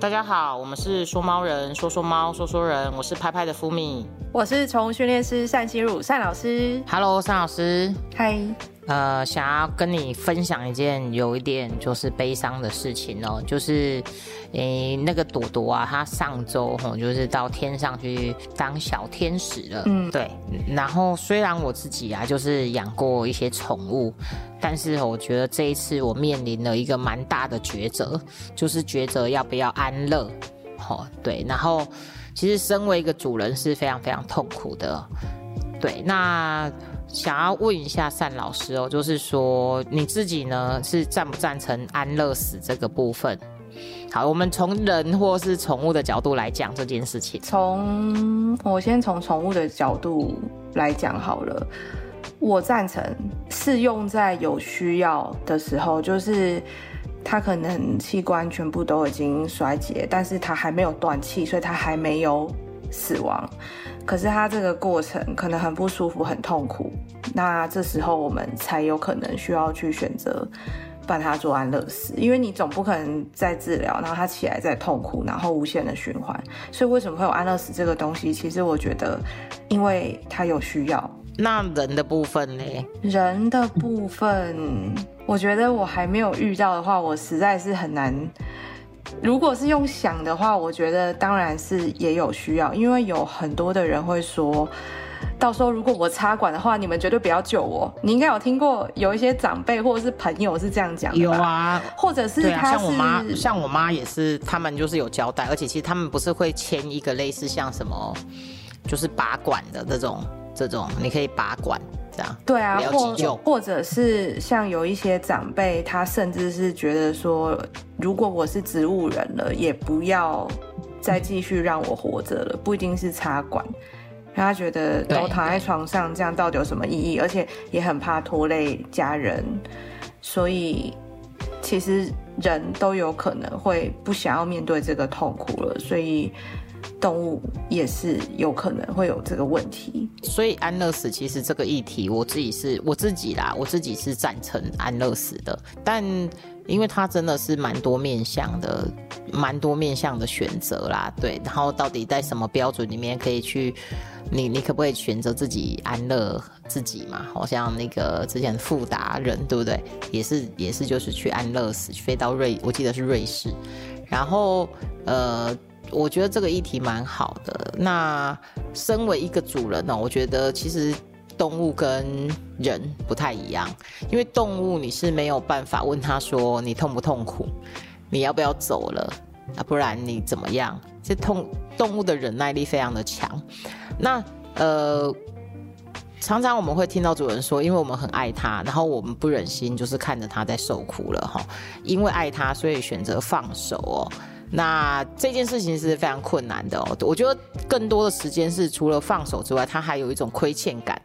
大家好，我们是说猫人，说说猫，说说人，我是拍拍的福米，我是宠物训练师单心如单老师。Hello，单老师。嗨。呃，想要跟你分享一件有一点就是悲伤的事情哦，就是，诶，那个朵朵啊，她上周吼就是到天上去当小天使了。嗯，对。然后虽然我自己啊就是养过一些宠物，但是我觉得这一次我面临了一个蛮大的抉择，就是抉择要不要安乐。哦，对。然后其实身为一个主人是非常非常痛苦的。对，那。想要问一下单老师哦，就是说你自己呢是赞不赞成安乐死这个部分？好，我们从人或是宠物的角度来讲这件事情。从我先从宠物的角度来讲好了，我赞成是用在有需要的时候，就是它可能器官全部都已经衰竭，但是它还没有断气，所以它还没有死亡。可是他这个过程可能很不舒服、很痛苦，那这时候我们才有可能需要去选择帮他做安乐死，因为你总不可能在治疗，然后他起来再痛苦，然后无限的循环。所以为什么会有安乐死这个东西？其实我觉得，因为他有需要。那人的部分呢？人的部分，我觉得我还没有遇到的话，我实在是很难。如果是用想的话，我觉得当然是也有需要，因为有很多的人会说，到时候如果我插管的话，你们绝对不要救我。你应该有听过有一些长辈或者是朋友是这样讲的有啊，或者是他像我妈，像我妈也是，他们就是有交代，而且其实他们不是会签一个类似像什么，就是拔管的这种，这种你可以拔管。对啊，或或者是像有一些长辈，他甚至是觉得说，如果我是植物人了，也不要再继续让我活着了，不一定是插管。他觉得都躺在床上，这样到底有什么意义？而且也很怕拖累家人，所以其实人都有可能会不想要面对这个痛苦了，所以。动物也是有可能会有这个问题，所以安乐死其实这个议题，我自己是我自己啦，我自己是赞成安乐死的。但因为它真的是蛮多面向的，蛮多面向的选择啦，对。然后到底在什么标准里面可以去，你你可不可以选择自己安乐自己嘛？好像那个之前富达人对不对？也是也是就是去安乐死，飞到瑞，我记得是瑞士，然后呃。我觉得这个议题蛮好的。那身为一个主人呢，我觉得其实动物跟人不太一样，因为动物你是没有办法问他说你痛不痛苦，你要不要走了啊？不然你怎么样？这痛动物的忍耐力非常的强。那呃，常常我们会听到主人说，因为我们很爱它，然后我们不忍心就是看着它在受苦了哈，因为爱它，所以选择放手哦。那这件事情是非常困难的哦，我觉得更多的时间是除了放手之外，他还有一种亏欠感，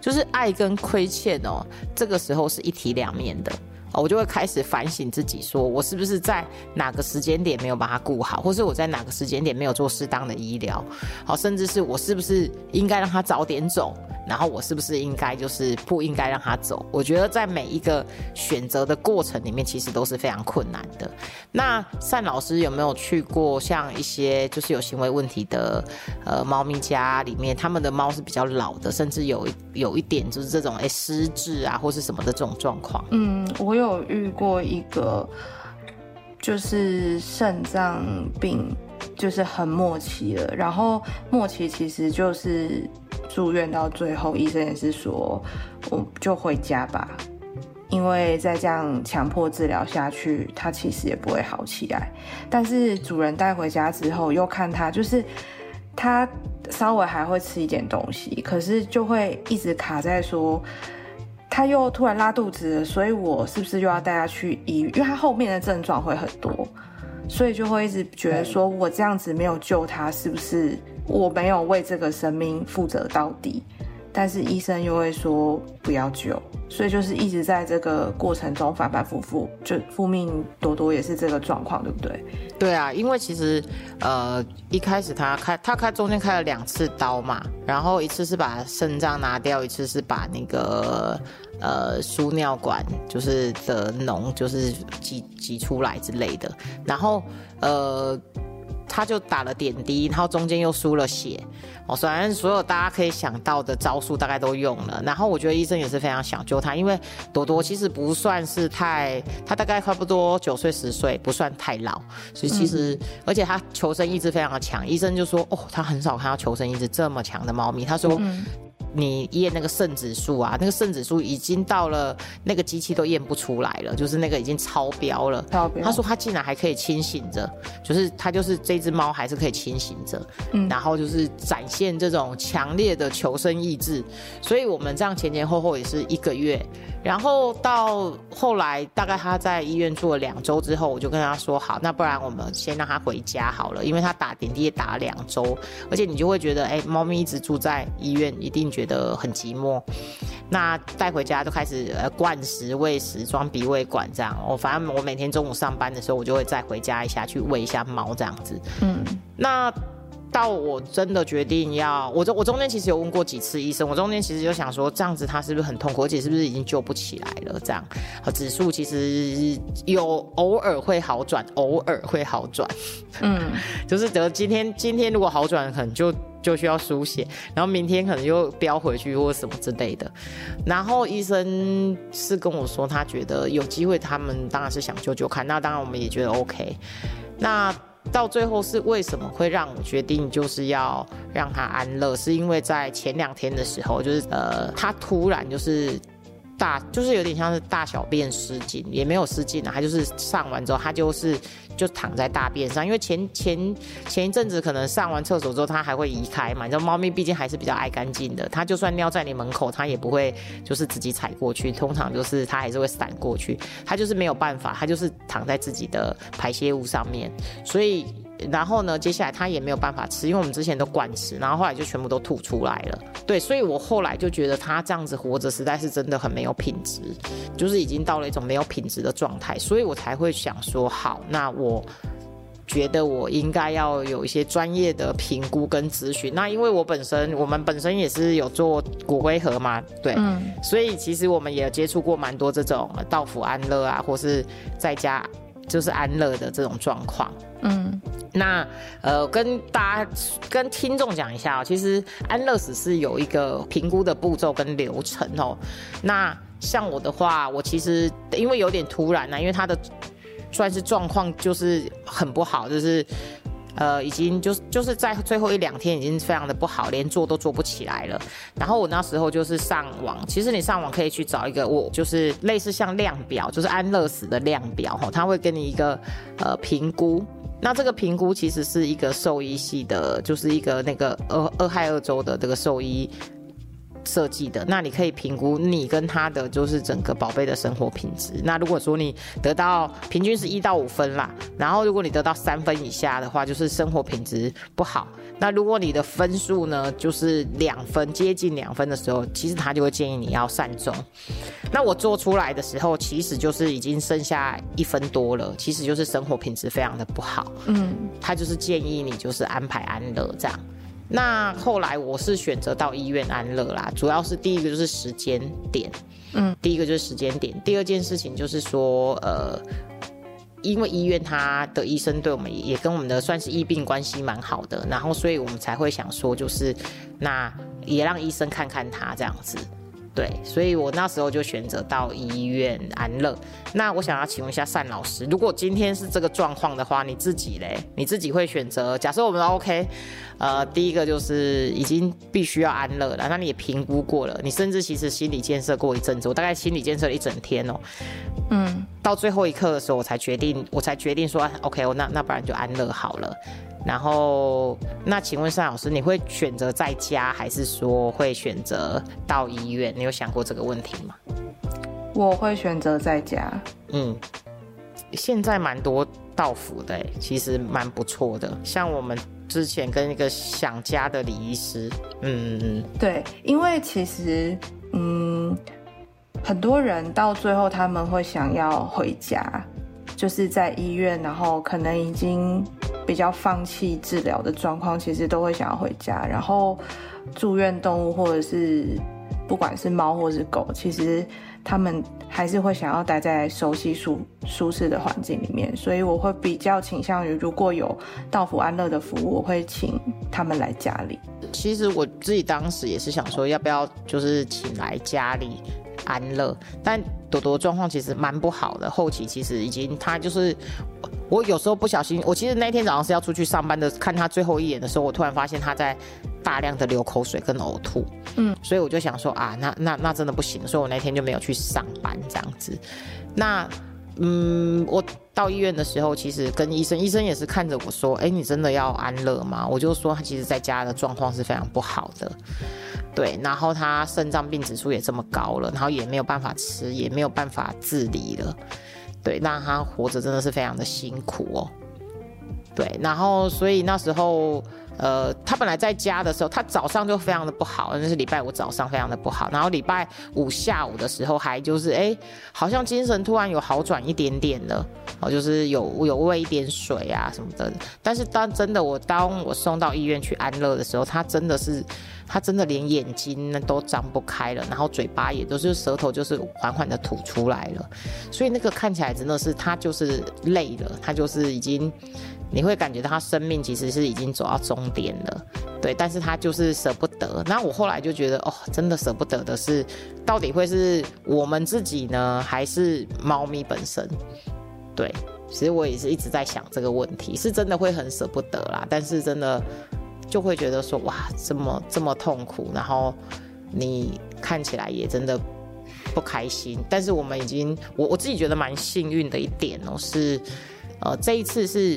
就是爱跟亏欠哦，这个时候是一体两面的。我就会开始反省自己，说我是不是在哪个时间点没有把它顾好，或是我在哪个时间点没有做适当的医疗，好，甚至是我是不是应该让他早点走，然后我是不是应该就是不应该让他走？我觉得在每一个选择的过程里面，其实都是非常困难的。那单老师有没有去过像一些就是有行为问题的呃猫咪家里面，他们的猫是比较老的，甚至有有一点就是这种哎失智啊或是什么的这种状况？嗯，我。有遇过一个，就是肾脏病，就是很默契了。然后默契其实就是住院到最后，医生也是说，我就回家吧，因为再这样强迫治疗下去，他其实也不会好起来。但是主人带回家之后，又看他，就是他稍微还会吃一点东西，可是就会一直卡在说。他又突然拉肚子了，所以我是不是又要带他去医？因为他后面的症状会很多，所以就会一直觉得说我这样子没有救他，是不是我没有为这个生命负责到底？但是医生又会说不要救，所以就是一直在这个过程中反反复复，就复命多多也是这个状况，对不对？对啊，因为其实呃一开始他开他开中间开了两次刀嘛，然后一次是把肾脏拿掉，一次是把那个呃输尿管就是的脓就是挤挤出来之类的，然后呃。他就打了点滴，然后中间又输了血，哦，虽然所有大家可以想到的招数大概都用了。然后我觉得医生也是非常想救他，因为朵朵其实不算是太，他大概差不多九岁十岁，不算太老，所以其实而且他求生意志非常的强。医生就说，哦，他很少看到求生意志这么强的猫咪。他说。你验那个肾指数啊，那个肾指数已经到了那个机器都验不出来了，就是那个已经超标了。超标。他说他竟然还可以清醒着，就是他就是这只猫还是可以清醒着，嗯，然后就是展现这种强烈的求生意志。所以我们这样前前后后也是一个月，然后到后来大概他在医院住了两周之后，我就跟他说好，那不然我们先让他回家好了，因为他打点滴也打了两周，而且你就会觉得，哎，猫咪一直住在医院，一定。觉得很寂寞，那带回家就开始呃灌食、喂食、装鼻胃管这样。我反正我每天中午上班的时候，我就会再回家一下去喂一下猫这样子。嗯，那到我真的决定要，我中我中间其实有问过几次医生，我中间其实就想说这样子他是不是很痛苦，而且是不是已经救不起来了？这样，指数其实有偶尔会好转，偶尔会好转。嗯，就是得今天今天如果好转，可能就。就需要输血，然后明天可能又飙回去或什么之类的。然后医生是跟我说，他觉得有机会，他们当然是想救救看。那当然我们也觉得 OK。那到最后是为什么会让我决定就是要让他安乐？是因为在前两天的时候，就是呃，他突然就是大，就是有点像是大小便失禁，也没有失禁啊，他就是上完之后，他就是。就躺在大便上，因为前前前一阵子可能上完厕所之后，它还会移开嘛。你知道猫咪毕竟还是比较爱干净的，它就算尿在你门口，它也不会就是自己踩过去，通常就是它还是会闪过去。它就是没有办法，它就是躺在自己的排泄物上面，所以。然后呢，接下来他也没有办法吃，因为我们之前都灌吃，然后后来就全部都吐出来了。对，所以我后来就觉得他这样子活着实在是真的很没有品质，就是已经到了一种没有品质的状态，所以我才会想说，好，那我觉得我应该要有一些专业的评估跟咨询。那因为我本身，我们本身也是有做骨灰盒嘛，对，嗯，所以其实我们也接触过蛮多这种道府安乐啊，或是在家就是安乐的这种状况，嗯。那呃，跟大家跟听众讲一下哦，其实安乐死是有一个评估的步骤跟流程哦。那像我的话，我其实因为有点突然呢，因为他的算是状况就是很不好，就是呃，已经就是就是在最后一两天已经非常的不好，连做都做不起来了。然后我那时候就是上网，其实你上网可以去找一个，我就是类似像量表，就是安乐死的量表哈，他会给你一个呃评估。那这个评估其实是一个兽医系的，就是一个那个俄俄亥俄州的这个兽医设计的。那你可以评估你跟他的就是整个宝贝的生活品质。那如果说你得到平均是一到五分啦，然后如果你得到三分以下的话，就是生活品质不好。那如果你的分数呢，就是两分接近两分的时候，其实他就会建议你要善终。那我做出来的时候，其实就是已经剩下一分多了，其实就是生活品质非常的不好。嗯，他就是建议你就是安排安乐这样。那后来我是选择到医院安乐啦，主要是第一个就是时间点，嗯，第一个就是时间点，第二件事情就是说，呃。因为医院他的医生对我们也跟我们的算是医病关系蛮好的，然后所以我们才会想说，就是那也让医生看看他这样子。对，所以我那时候就选择到医院安乐。那我想要请问一下单老师，如果今天是这个状况的话，你自己嘞，你自己会选择？假设我们 OK，呃，第一个就是已经必须要安乐了，那你也评估过了，你甚至其实心理建设过一阵子，我大概心理建设了一整天哦。嗯，到最后一刻的时候，我才决定，我才决定说 OK，我那那不然就安乐好了。然后，那请问单老师，你会选择在家，还是说会选择到医院？你有想过这个问题吗？我会选择在家。嗯，现在蛮多道府的，其实蛮不错的。像我们之前跟一个想家的李医师，嗯嗯嗯，对，因为其实，嗯，很多人到最后他们会想要回家，就是在医院，然后可能已经。比较放弃治疗的状况，其实都会想要回家。然后住院动物或者是不管是猫或是狗，其实他们还是会想要待在熟悉舒舒适的环境里面，所以我会比较倾向于，如果有到府安乐的服务，我会请他们来家里。其实我自己当时也是想说，要不要就是请来家里安乐，但朵朵状况其实蛮不好的，后期其实已经他就是我有时候不小心，我其实那天早上是要出去上班的，看他最后一眼的时候，我突然发现他在大量的流口水跟呕吐，嗯，所以我就想说啊，那那那真的不行，所以我那天就没有去上班这样子，那。嗯，我到医院的时候，其实跟医生，医生也是看着我说：“哎，你真的要安乐吗？”我就说他其实在家的状况是非常不好的，对，然后他肾脏病指数也这么高了，然后也没有办法吃，也没有办法自理了，对，那他活着真的是非常的辛苦哦，对，然后所以那时候。呃，他本来在家的时候，他早上就非常的不好，那是礼拜五早上非常的不好，然后礼拜五下午的时候还就是哎，好像精神突然有好转一点点了，哦，就是有有喂一点水啊什么的，但是当真的我当我送到医院去安乐的时候，他真的是，他真的连眼睛都张不开了，然后嘴巴也都是舌头就是缓缓的吐出来了，所以那个看起来真的是他就是累了，他就是已经。你会感觉到他生命其实是已经走到终点了，对，但是他就是舍不得。那我后来就觉得，哦，真的舍不得的是，到底会是我们自己呢，还是猫咪本身？对，其实我也是一直在想这个问题，是真的会很舍不得啦，但是真的就会觉得说，哇，这么这么痛苦，然后你看起来也真的不开心。但是我们已经，我我自己觉得蛮幸运的一点哦，是。呃，这一次是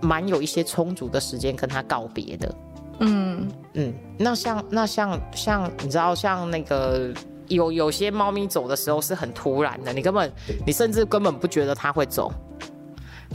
蛮有一些充足的时间跟他告别的。嗯嗯，那像那像像你知道，像那个有有些猫咪走的时候是很突然的，你根本你甚至根本不觉得它会走，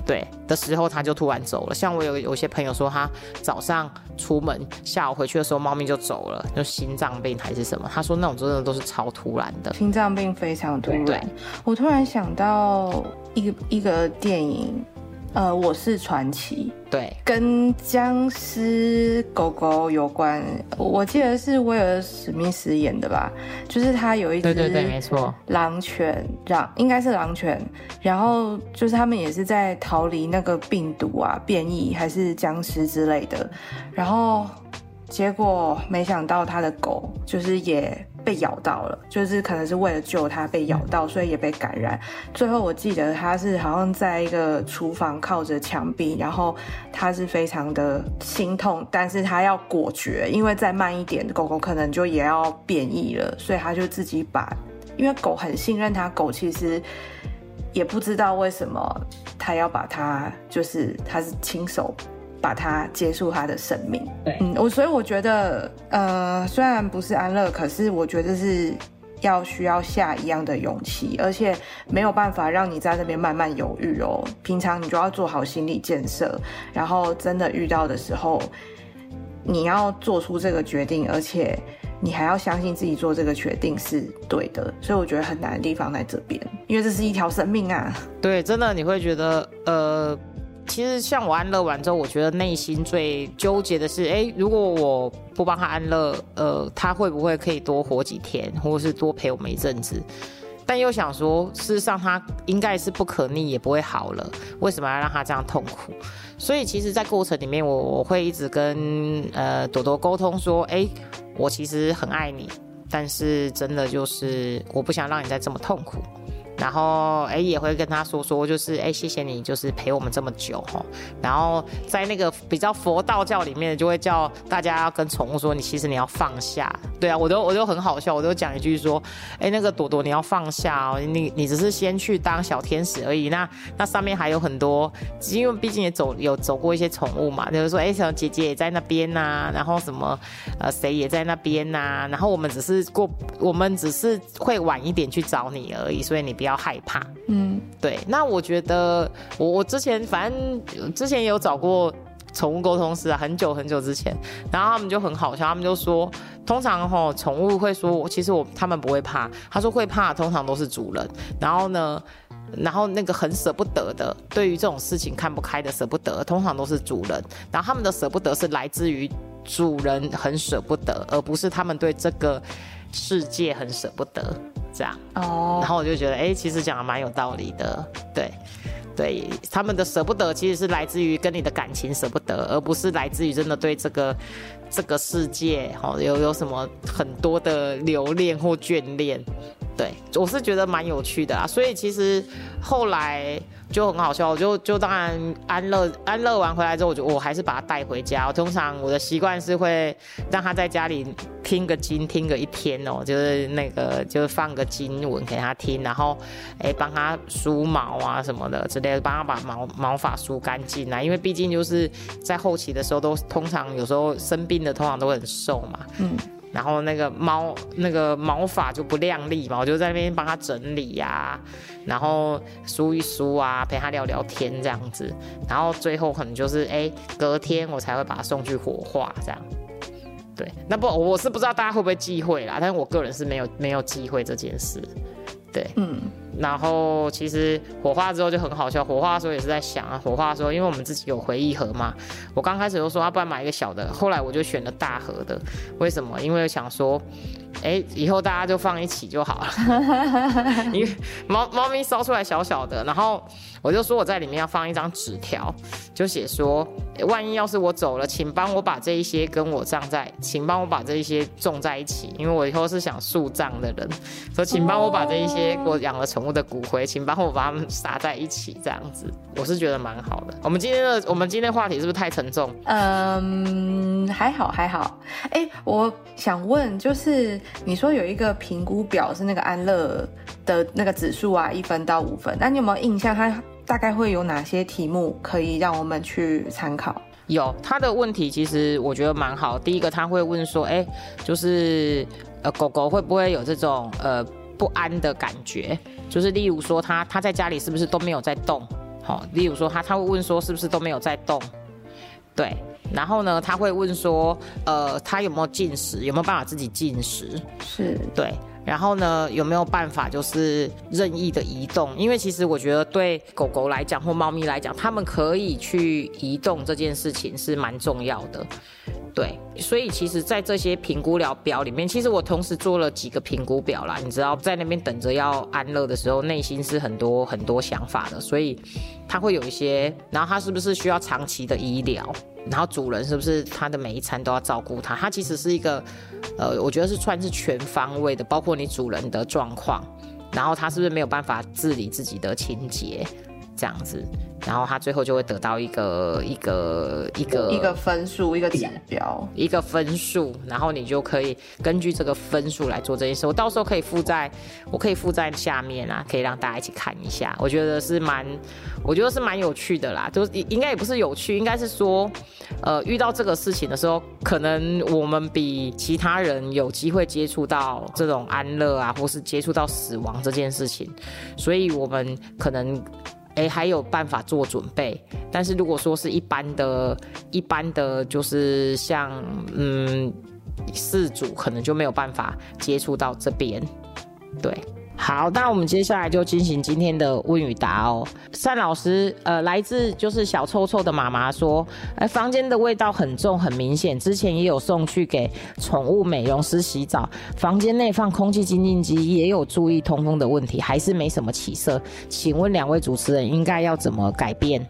对的时候它就突然走了。像我有有些朋友说，他早上出门，下午回去的时候猫咪就走了，就心脏病还是什么？他说那种真的都是超突然的，心脏病非常突然。我突然想到一个一个电影。呃，我是传奇，对，跟僵尸狗狗有关。我记得是威尔史密斯演的吧？就是他有一只，对对对，没错，狼犬，狼应该是狼犬。然后就是他们也是在逃离那个病毒啊，变异还是僵尸之类的。然后结果没想到他的狗就是也。被咬到了，就是可能是为了救他被咬到，所以也被感染。最后我记得他是好像在一个厨房靠着墙壁，然后他是非常的心痛，但是他要果决，因为再慢一点，狗狗可能就也要变异了，所以他就自己把，因为狗很信任他，狗其实也不知道为什么他要把它，就是他是亲手。把它结束他的生命。对，嗯，我所以我觉得，呃，虽然不是安乐，可是我觉得是要需要下一样的勇气，而且没有办法让你在那边慢慢犹豫哦。平常你就要做好心理建设，然后真的遇到的时候，你要做出这个决定，而且你还要相信自己做这个决定是对的。所以我觉得很难的地方在这边，因为这是一条生命啊。对，真的你会觉得，呃。其实像我安乐完之后，我觉得内心最纠结的是，哎，如果我不帮他安乐，呃，他会不会可以多活几天，或者是多陪我们一阵子？但又想说，事实上他应该是不可逆，也不会好了，为什么要让他这样痛苦？所以其实，在过程里面，我我会一直跟呃朵朵沟通说，哎，我其实很爱你，但是真的就是我不想让你再这么痛苦。然后哎，也会跟他说说，就是哎，谢谢你，就是陪我们这么久哈。然后在那个比较佛道教里面，就会叫大家要跟宠物说，你其实你要放下。对啊，我都我都很好笑，我都讲一句说，哎，那个朵朵你要放下哦，你你只是先去当小天使而已。那那上面还有很多，因为毕竟也走有走过一些宠物嘛，就是说哎，小姐姐也在那边呐，然后什么呃谁也在那边呐，然后我们只是过，我们只是会晚一点去找你而已，所以你不要。要害怕，嗯，对。那我觉得，我我之前反正之前有找过宠物沟通师啊，很久很久之前，然后他们就很好笑，他们就说，通常哈宠物会说，其实我他们不会怕，他说会怕，通常都是主人。然后呢，然后那个很舍不得的，对于这种事情看不开的舍不得，通常都是主人。然后他们的舍不得是来自于主人很舍不得，而不是他们对这个世界很舍不得。这样。哦然，后我就觉得，哎、其实讲的蛮有道理的，对。对他们的舍不得，其实是来自于跟你的感情舍不得，而不是来自于真的对这个这个世界，哦，有有什么很多的留恋或眷恋。对我是觉得蛮有趣的啊，所以其实后来就很好笑，我就就当然安乐安乐完回来之后，我就我还是把他带回家。我通常我的习惯是会让他在家里听个经，听个一天哦，就是那个就是放个经文给他听，然后哎帮他梳毛啊什么的之类的，帮他把毛毛发梳干净啊，因为毕竟就是在后期的时候都通常有时候生病的通常都会很瘦嘛，嗯，然后那个毛那个毛发就不亮丽嘛，我就在那边帮他整理呀、然后梳一梳啊，陪他聊聊天这样子，然后最后可能就是哎、隔天我才会把它送去火化这样。对，那不我是不知道大家会不会忌讳啦，但是我个人是没有没有忌讳这件事。对，嗯，然后其实火化之后就很好笑，火化的时候也是在想啊，火化的时候因为我们自己有回忆盒嘛，我刚开始就说要不然买一个小的，后来我就选了大盒的，为什么？因为想说，哎，以后大家就放一起就好了，因为猫猫咪烧出来小小的，然后我就说我在里面要放一张纸条，就写说，诶万一要是我走了，请帮我把这一些跟我葬在，请帮我把这一些种在一起，因为我以后是想树葬的人，说请帮我把这一些我养了宠物的骨灰，请帮我把它们撒在一起，这样子，我是觉得蛮好的。我们今天的我们今天的话题是不是太沉重？嗯，还好还好。哎，我想问，就是你说有一个评估表是那个安乐的那个指数啊，一分到五分，那你有没有印象？它大概会有哪些题目可以让我们去参考？有他的问题，其实我觉得蛮好。第一个他会问说，哎、就是呃，狗狗会不会有这种呃不安的感觉？就是例如说他他在家里是不是都没有在动？好、例如说他他会问说是不是都没有在动？对，然后呢，他会问说，呃，他有没有进食？有没有办法自己进食？是，对，然后呢，有没有办法就是任意的移动？因为其实我觉得对狗狗来讲或猫咪来讲，它们可以去移动这件事情是蛮重要的。对，所以其实，在这些评估表表里面，其实我同时做了几个评估表啦。你知道，在那边等着要安乐的时候，内心是很多很多想法的，所以它会有一些，然后它是不是需要长期的医疗？然后主人是不是他的每一餐都要照顾他？他其实是一个，呃，我觉得是算是全方位的，包括你主人的状况，然后他是不是没有办法治理自己的清洁，这样子，然后他最后就会得到一个一个一个一个分数，一个指标。一个分数，然后你就可以根据这个分数来做这件事。我到时候可以附在，我可以附在下面啊，可以让大家一起看一下。我觉得是蛮，我觉得是蛮有趣的啦。就是应该也不是有趣，应该是说，呃，遇到这个事情的时候，可能我们比其他人有机会接触到这种安乐啊，或是接触到死亡这件事情，所以我们可能。哎，还有办法做准备，但是如果说是一般的、一般的，就是像嗯，四组可能就没有办法接触到这边，对。好，那我们接下来就进行今天的问与答哦。单老师，呃，来自就是小臭臭的妈妈说，哎，房间的味道很重，很明显。之前也有送去给宠物美容师洗澡，房间内放空气清净机，也有注意通风的问题，还是没什么起色。请问两位主持人应该要怎么改变？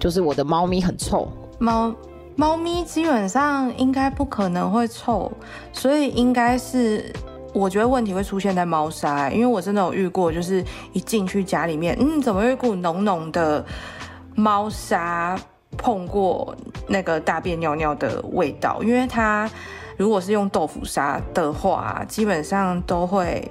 就是我的猫咪很臭，猫猫咪基本上应该不可能会臭，所以应该是我觉得问题会出现在猫砂、因为我真的有遇过，就是一进去家里面，嗯，怎么有一股浓浓的猫砂碰过那个大便尿尿的味道？因为它如果是用豆腐砂的话，基本上都会。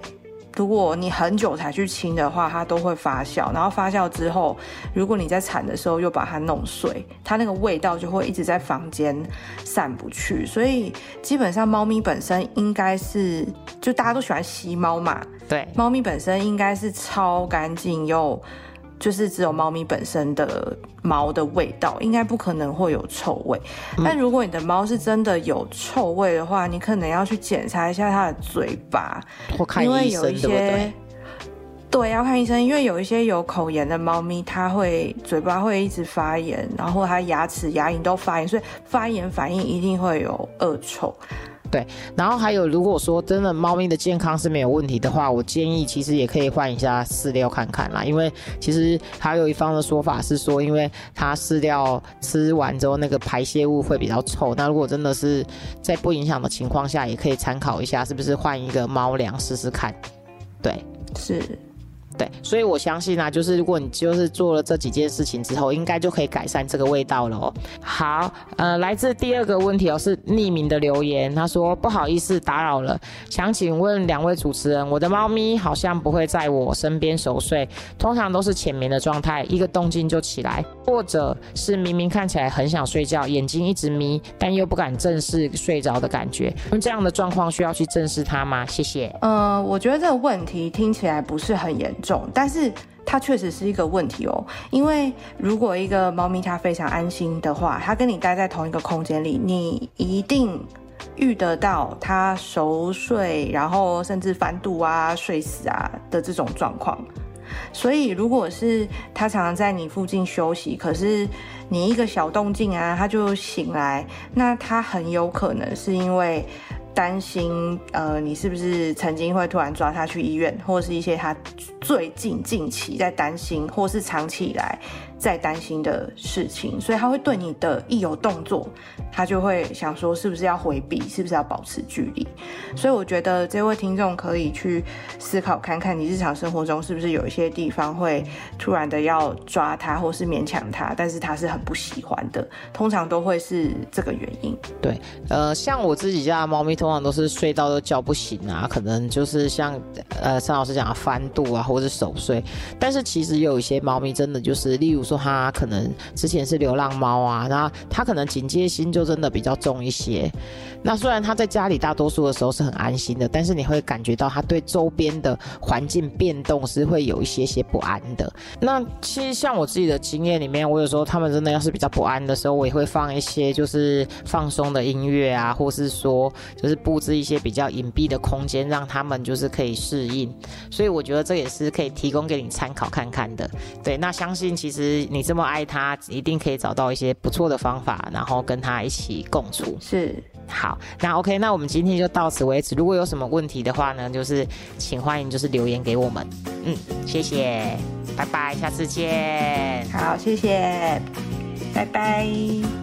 如果你很久才去清的话，它都会发酵，然后发酵之后，如果你在铲的时候又把它弄碎，它那个味道就会一直在房间散不去。所以基本上猫咪本身应该是，就大家都喜欢吸猫嘛，对，猫咪本身应该是超干净又。就是只有猫咪本身的毛的味道，应该不可能会有臭味。但如果你的猫是真的有臭味的话，你可能要去检查一下它的嘴巴，因为有一对不对些？对，要看医生，因为有一些有口炎的猫咪，它会嘴巴会一直发炎，然后它牙齿、牙龈都发炎，所以发炎反应一定会有恶臭。对，然后还有，如果说真的猫咪的健康是没有问题的话，我建议其实也可以换一下饲料看看啦。因为其实还有一方的说法是说，因为它饲料吃完之后那个排泄物会比较臭。那如果真的是在不影响的情况下，也可以参考一下，是不是换一个猫粮试试看？对，是。对，所以我相信啊，就是如果你就是做了这几件事情之后，应该就可以改善这个味道了哦。好，呃，来自第二个问题哦，是匿名的留言，他说不好意思打扰了，想请问两位主持人，我的猫咪好像不会在我身边熟睡，通常都是浅眠的状态，一个动静就起来，或者是明明看起来很想睡觉，眼睛一直眯，但又不敢正视睡着的感觉，那这样的状况需要去正视它吗？谢谢。呃，我觉得这个问题听起来不是很严。重，但是它确实是一个问题哦。因为如果一个猫咪它非常安心的话，它跟你待在同一个空间里，你一定遇得到它熟睡，然后甚至翻肚啊、睡死啊的这种状况。所以，如果是它常常在你附近休息，可是你一个小动静啊，它就醒来，那它很有可能是因为。担心，呃，你是不是曾经会突然抓他去医院，或是一些他最近近期在担心，或是长期以来在担心的事情，所以他会对你的一有动作，他就会想说是不是要回避，是不是要保持距离。所以我觉得这位听众可以去思考看看，你日常生活中是不是有一些地方会突然的要抓他，或是勉强他，但是他是很不喜欢的，通常都会是这个原因。对，呃，像我自己家的猫咪。通常都是睡到都叫不醒啊，可能就是像呃陈老师讲的翻肚啊，或者是熟睡。但是其实有一些猫咪真的就是，例如说它可能之前是流浪猫啊，那它可能警戒心就真的比较重一些。那虽然它在家里大多数的时候是很安心的，但是你会感觉到它对周边的环境变动是会有一些些不安的。那其实像我自己的经验里面，我有时候它们真的要是比较不安的时候，我也会放一些就是放松的音乐啊，或是说就是是。布置一些比较隐蔽的空间，让他们就是可以适应，所以我觉得这也是可以提供给你参考看看的。对，那相信其实你这么爱他，一定可以找到一些不错的方法，然后跟他一起共处。是，好，那 OK，那我们今天就到此为止。如果有什么问题的话呢，就是请欢迎就是留言给我们。嗯，谢谢，拜拜，下次见。好，谢谢，拜拜。